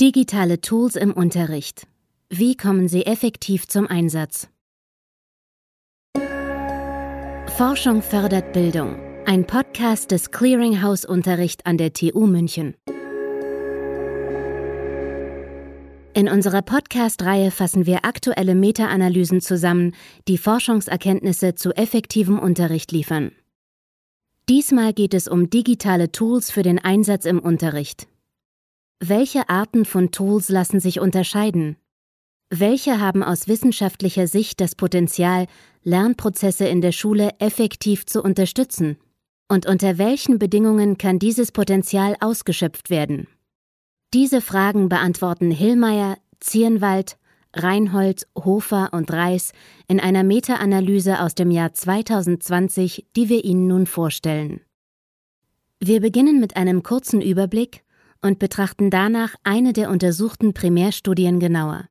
Digitale Tools im Unterricht. Wie kommen sie effektiv zum Einsatz? Forschung fördert Bildung. Ein Podcast des Clearinghouse Unterricht an der TU München. In unserer Podcast-Reihe fassen wir aktuelle Meta-Analysen zusammen, die Forschungserkenntnisse zu effektivem Unterricht liefern. Diesmal geht es um digitale Tools für den Einsatz im Unterricht. Welche Arten von Tools lassen sich unterscheiden? Welche haben aus wissenschaftlicher Sicht das Potenzial, Lernprozesse in der Schule effektiv zu unterstützen? Und unter welchen Bedingungen kann dieses Potenzial ausgeschöpft werden? Diese Fragen beantworten Hillmeier, Zierenwald, Reinhold, Hofer und Reis in einer Meta-Analyse aus dem Jahr 2020, die wir Ihnen nun vorstellen. Wir beginnen mit einem kurzen Überblick und betrachten danach eine der untersuchten Primärstudien genauer.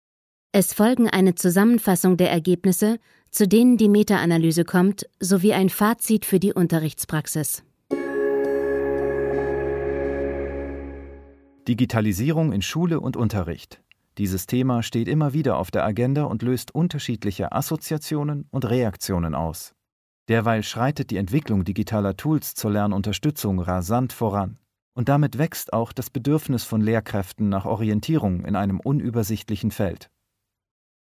Es folgen eine Zusammenfassung der Ergebnisse, zu denen die Meta-Analyse kommt, sowie ein Fazit für die Unterrichtspraxis. Digitalisierung in Schule und Unterricht. Dieses Thema steht immer wieder auf der Agenda und löst unterschiedliche Assoziationen und Reaktionen aus. Derweil schreitet die Entwicklung digitaler Tools zur Lernunterstützung rasant voran. Und damit wächst auch das Bedürfnis von Lehrkräften nach Orientierung in einem unübersichtlichen Feld.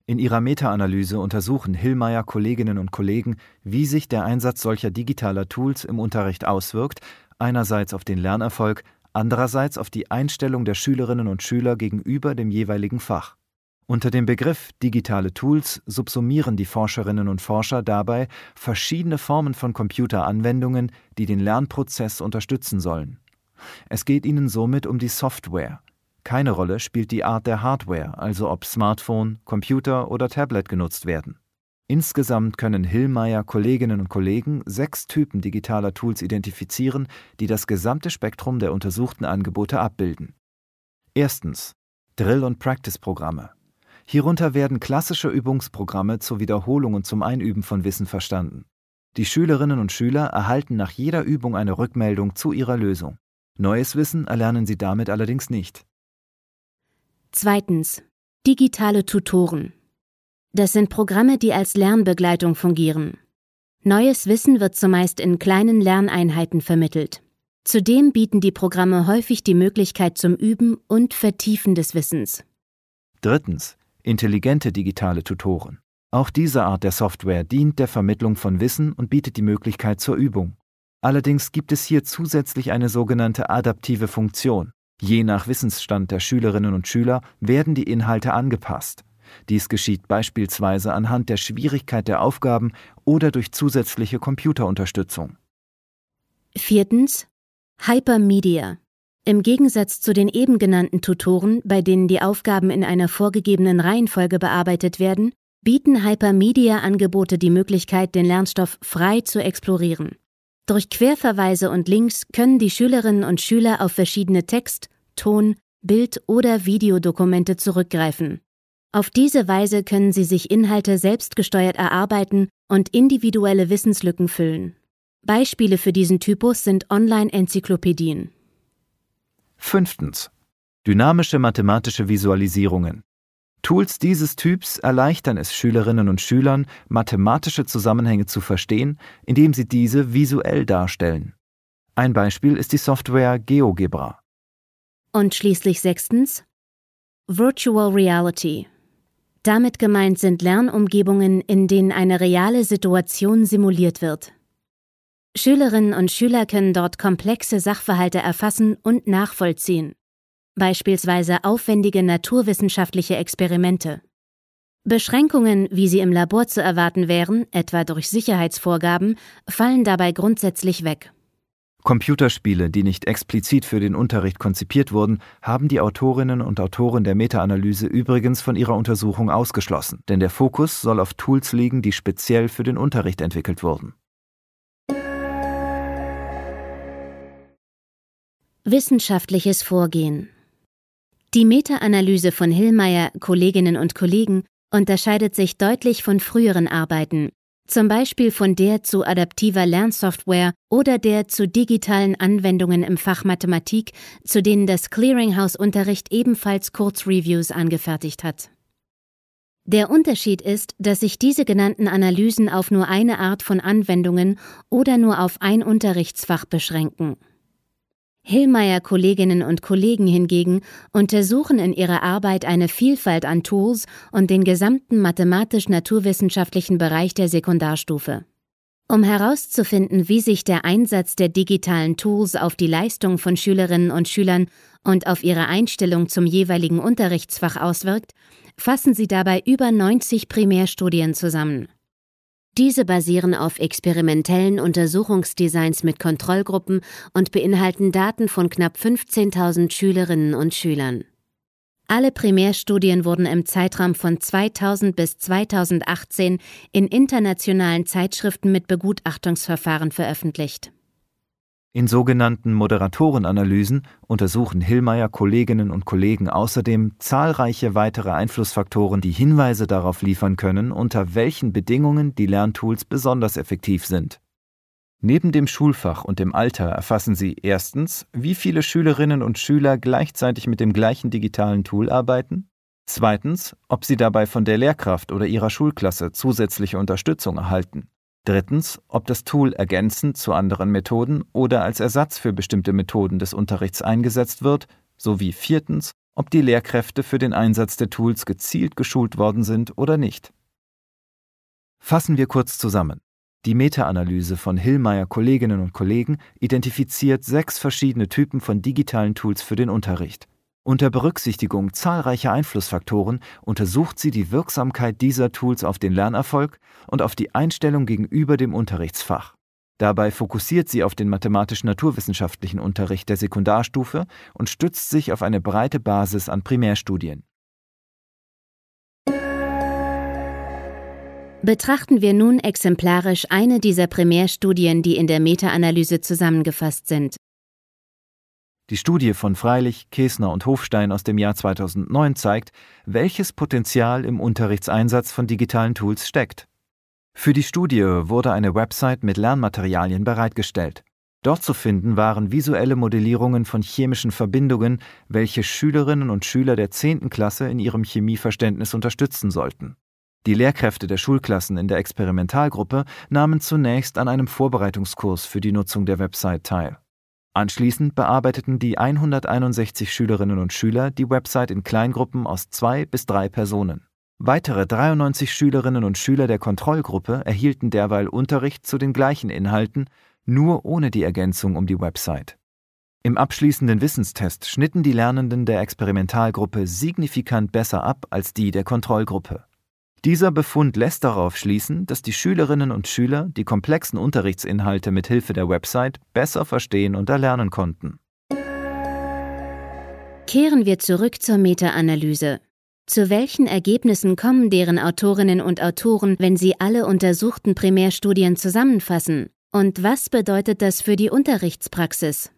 In ihrer Meta-Analyse untersuchen Hillmeier Kolleginnen und Kollegen, wie sich der Einsatz solcher digitaler Tools im Unterricht auswirkt, einerseits auf den Lernerfolg, andererseits auf die Einstellung der Schülerinnen und Schüler gegenüber dem jeweiligen Fach. Unter dem Begriff digitale Tools subsumieren die Forscherinnen und Forscher dabei verschiedene Formen von Computeranwendungen, die den Lernprozess unterstützen sollen. Es geht ihnen somit um die Software. Keine Rolle spielt die Art der Hardware, also ob Smartphone, Computer oder Tablet genutzt werden. Insgesamt können Hillmeier Kolleginnen und Kollegen sechs Typen digitaler Tools identifizieren, die das gesamte Spektrum der untersuchten Angebote abbilden. Erstens Drill- und Practice-Programme. Hierunter werden klassische Übungsprogramme zur Wiederholung und zum Einüben von Wissen verstanden. Die Schülerinnen und Schüler erhalten nach jeder Übung eine Rückmeldung zu ihrer Lösung. Neues Wissen erlernen sie damit allerdings nicht. Zweitens. Digitale Tutoren. Das sind Programme, die als Lernbegleitung fungieren. Neues Wissen wird zumeist in kleinen Lerneinheiten vermittelt. Zudem bieten die Programme häufig die Möglichkeit zum Üben und Vertiefen des Wissens. Drittens. Intelligente digitale Tutoren. Auch diese Art der Software dient der Vermittlung von Wissen und bietet die Möglichkeit zur Übung. Allerdings gibt es hier zusätzlich eine sogenannte adaptive Funktion. Je nach Wissensstand der Schülerinnen und Schüler werden die Inhalte angepasst. Dies geschieht beispielsweise anhand der Schwierigkeit der Aufgaben oder durch zusätzliche Computerunterstützung. Viertens. Hypermedia. Im Gegensatz zu den eben genannten Tutoren, bei denen die Aufgaben in einer vorgegebenen Reihenfolge bearbeitet werden, bieten Hypermedia-Angebote die Möglichkeit, den Lernstoff frei zu explorieren. Durch Querverweise und Links können die Schülerinnen und Schüler auf verschiedene Text-, Ton-, Bild- oder Videodokumente zurückgreifen. Auf diese Weise können sie sich Inhalte selbstgesteuert erarbeiten und individuelle Wissenslücken füllen. Beispiele für diesen Typus sind Online-Enzyklopädien. Fünftens. Dynamische mathematische Visualisierungen. Tools dieses Typs erleichtern es Schülerinnen und Schülern, mathematische Zusammenhänge zu verstehen, indem sie diese visuell darstellen. Ein Beispiel ist die Software GeoGebra. Und schließlich sechstens Virtual Reality. Damit gemeint sind Lernumgebungen, in denen eine reale Situation simuliert wird. Schülerinnen und Schüler können dort komplexe Sachverhalte erfassen und nachvollziehen beispielsweise aufwendige naturwissenschaftliche Experimente. Beschränkungen, wie sie im Labor zu erwarten wären, etwa durch Sicherheitsvorgaben, fallen dabei grundsätzlich weg. Computerspiele, die nicht explizit für den Unterricht konzipiert wurden, haben die Autorinnen und Autoren der Meta-Analyse übrigens von ihrer Untersuchung ausgeschlossen, denn der Fokus soll auf Tools liegen, die speziell für den Unterricht entwickelt wurden. Wissenschaftliches Vorgehen die Meta-Analyse von Hillmeier, Kolleginnen und Kollegen unterscheidet sich deutlich von früheren Arbeiten, zum Beispiel von der zu adaptiver Lernsoftware oder der zu digitalen Anwendungen im Fach Mathematik, zu denen das Clearinghouse-Unterricht ebenfalls Kurzreviews angefertigt hat. Der Unterschied ist, dass sich diese genannten Analysen auf nur eine Art von Anwendungen oder nur auf ein Unterrichtsfach beschränken. Hillmeier Kolleginnen und Kollegen hingegen untersuchen in ihrer Arbeit eine Vielfalt an Tools und den gesamten mathematisch-naturwissenschaftlichen Bereich der Sekundarstufe. Um herauszufinden, wie sich der Einsatz der digitalen Tools auf die Leistung von Schülerinnen und Schülern und auf ihre Einstellung zum jeweiligen Unterrichtsfach auswirkt, fassen sie dabei über 90 Primärstudien zusammen. Diese basieren auf experimentellen Untersuchungsdesigns mit Kontrollgruppen und beinhalten Daten von knapp 15.000 Schülerinnen und Schülern. Alle Primärstudien wurden im Zeitraum von 2000 bis 2018 in internationalen Zeitschriften mit Begutachtungsverfahren veröffentlicht. In sogenannten Moderatorenanalysen untersuchen Hillmeier Kolleginnen und Kollegen außerdem zahlreiche weitere Einflussfaktoren, die Hinweise darauf liefern können, unter welchen Bedingungen die Lerntools besonders effektiv sind. Neben dem Schulfach und dem Alter erfassen sie erstens, wie viele Schülerinnen und Schüler gleichzeitig mit dem gleichen digitalen Tool arbeiten, zweitens, ob sie dabei von der Lehrkraft oder ihrer Schulklasse zusätzliche Unterstützung erhalten Drittens, ob das Tool ergänzend zu anderen Methoden oder als Ersatz für bestimmte Methoden des Unterrichts eingesetzt wird, sowie viertens, ob die Lehrkräfte für den Einsatz der Tools gezielt geschult worden sind oder nicht. Fassen wir kurz zusammen. Die Meta-Analyse von Hillmeier Kolleginnen und Kollegen identifiziert sechs verschiedene Typen von digitalen Tools für den Unterricht. Unter Berücksichtigung zahlreicher Einflussfaktoren untersucht sie die Wirksamkeit dieser Tools auf den Lernerfolg und auf die Einstellung gegenüber dem Unterrichtsfach. Dabei fokussiert sie auf den mathematisch-naturwissenschaftlichen Unterricht der Sekundarstufe und stützt sich auf eine breite Basis an Primärstudien. Betrachten wir nun exemplarisch eine dieser Primärstudien, die in der Meta-Analyse zusammengefasst sind. Die Studie von Freilich, Kesner und Hofstein aus dem Jahr 2009 zeigt, welches Potenzial im Unterrichtseinsatz von digitalen Tools steckt. Für die Studie wurde eine Website mit Lernmaterialien bereitgestellt. Dort zu finden waren visuelle Modellierungen von chemischen Verbindungen, welche Schülerinnen und Schüler der 10. Klasse in ihrem Chemieverständnis unterstützen sollten. Die Lehrkräfte der Schulklassen in der Experimentalgruppe nahmen zunächst an einem Vorbereitungskurs für die Nutzung der Website teil. Anschließend bearbeiteten die 161 Schülerinnen und Schüler die Website in Kleingruppen aus zwei bis drei Personen. Weitere 93 Schülerinnen und Schüler der Kontrollgruppe erhielten derweil Unterricht zu den gleichen Inhalten, nur ohne die Ergänzung um die Website. Im abschließenden Wissenstest schnitten die Lernenden der Experimentalgruppe signifikant besser ab als die der Kontrollgruppe. Dieser Befund lässt darauf schließen, dass die Schülerinnen und Schüler die komplexen Unterrichtsinhalte mit Hilfe der Website besser verstehen und erlernen konnten. Kehren wir zurück zur Meta-Analyse. Zu welchen Ergebnissen kommen deren Autorinnen und Autoren, wenn sie alle untersuchten Primärstudien zusammenfassen? Und was bedeutet das für die Unterrichtspraxis?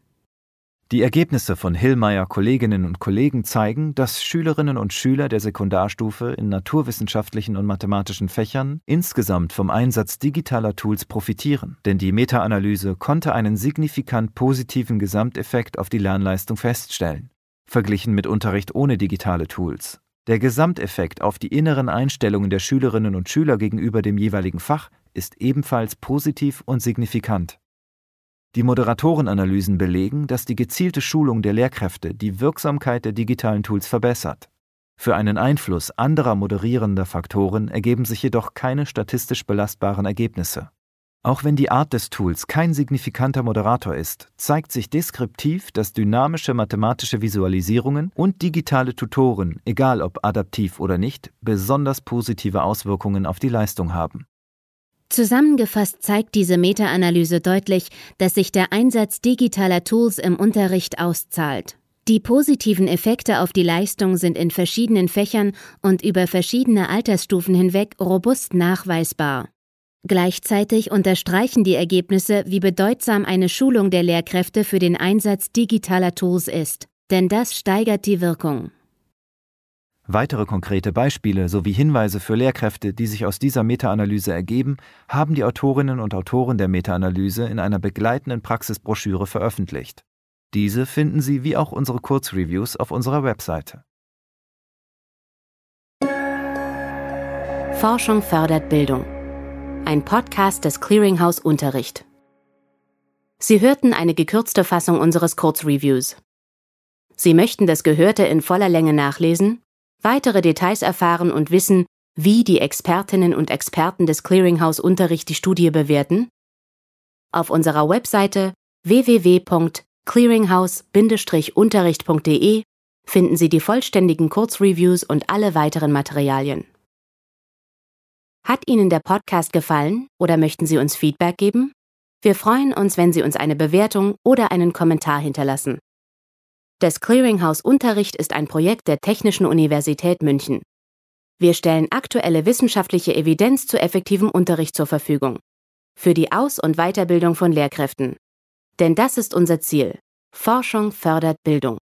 Die Ergebnisse von Hillmeier Kolleginnen und Kollegen zeigen, dass Schülerinnen und Schüler der Sekundarstufe in naturwissenschaftlichen und mathematischen Fächern insgesamt vom Einsatz digitaler Tools profitieren, denn die Meta-Analyse konnte einen signifikant positiven Gesamteffekt auf die Lernleistung feststellen, verglichen mit Unterricht ohne digitale Tools. Der Gesamteffekt auf die inneren Einstellungen der Schülerinnen und Schüler gegenüber dem jeweiligen Fach ist ebenfalls positiv und signifikant. Die Moderatorenanalysen belegen, dass die gezielte Schulung der Lehrkräfte die Wirksamkeit der digitalen Tools verbessert. Für einen Einfluss anderer moderierender Faktoren ergeben sich jedoch keine statistisch belastbaren Ergebnisse. Auch wenn die Art des Tools kein signifikanter Moderator ist, zeigt sich deskriptiv, dass dynamische mathematische Visualisierungen und digitale Tutoren, egal ob adaptiv oder nicht, besonders positive Auswirkungen auf die Leistung haben. Zusammengefasst zeigt diese Meta-Analyse deutlich, dass sich der Einsatz digitaler Tools im Unterricht auszahlt. Die positiven Effekte auf die Leistung sind in verschiedenen Fächern und über verschiedene Altersstufen hinweg robust nachweisbar. Gleichzeitig unterstreichen die Ergebnisse, wie bedeutsam eine Schulung der Lehrkräfte für den Einsatz digitaler Tools ist, denn das steigert die Wirkung. Weitere konkrete Beispiele sowie Hinweise für Lehrkräfte, die sich aus dieser Meta-Analyse ergeben, haben die Autorinnen und Autoren der Meta-Analyse in einer begleitenden Praxisbroschüre veröffentlicht. Diese finden Sie wie auch unsere Kurzreviews auf unserer Webseite. Forschung fördert Bildung. Ein Podcast des Clearinghouse Unterricht. Sie hörten eine gekürzte Fassung unseres Kurzreviews. Sie möchten das Gehörte in voller Länge nachlesen, weitere Details erfahren und wissen, wie die Expertinnen und Experten des Clearinghouse Unterricht die Studie bewerten? Auf unserer Webseite www.clearinghouse-unterricht.de finden Sie die vollständigen Kurzreviews und alle weiteren Materialien. Hat Ihnen der Podcast gefallen oder möchten Sie uns Feedback geben? Wir freuen uns, wenn Sie uns eine Bewertung oder einen Kommentar hinterlassen. Das Clearinghouse Unterricht ist ein Projekt der Technischen Universität München. Wir stellen aktuelle wissenschaftliche Evidenz zu effektivem Unterricht zur Verfügung. Für die Aus- und Weiterbildung von Lehrkräften. Denn das ist unser Ziel. Forschung fördert Bildung.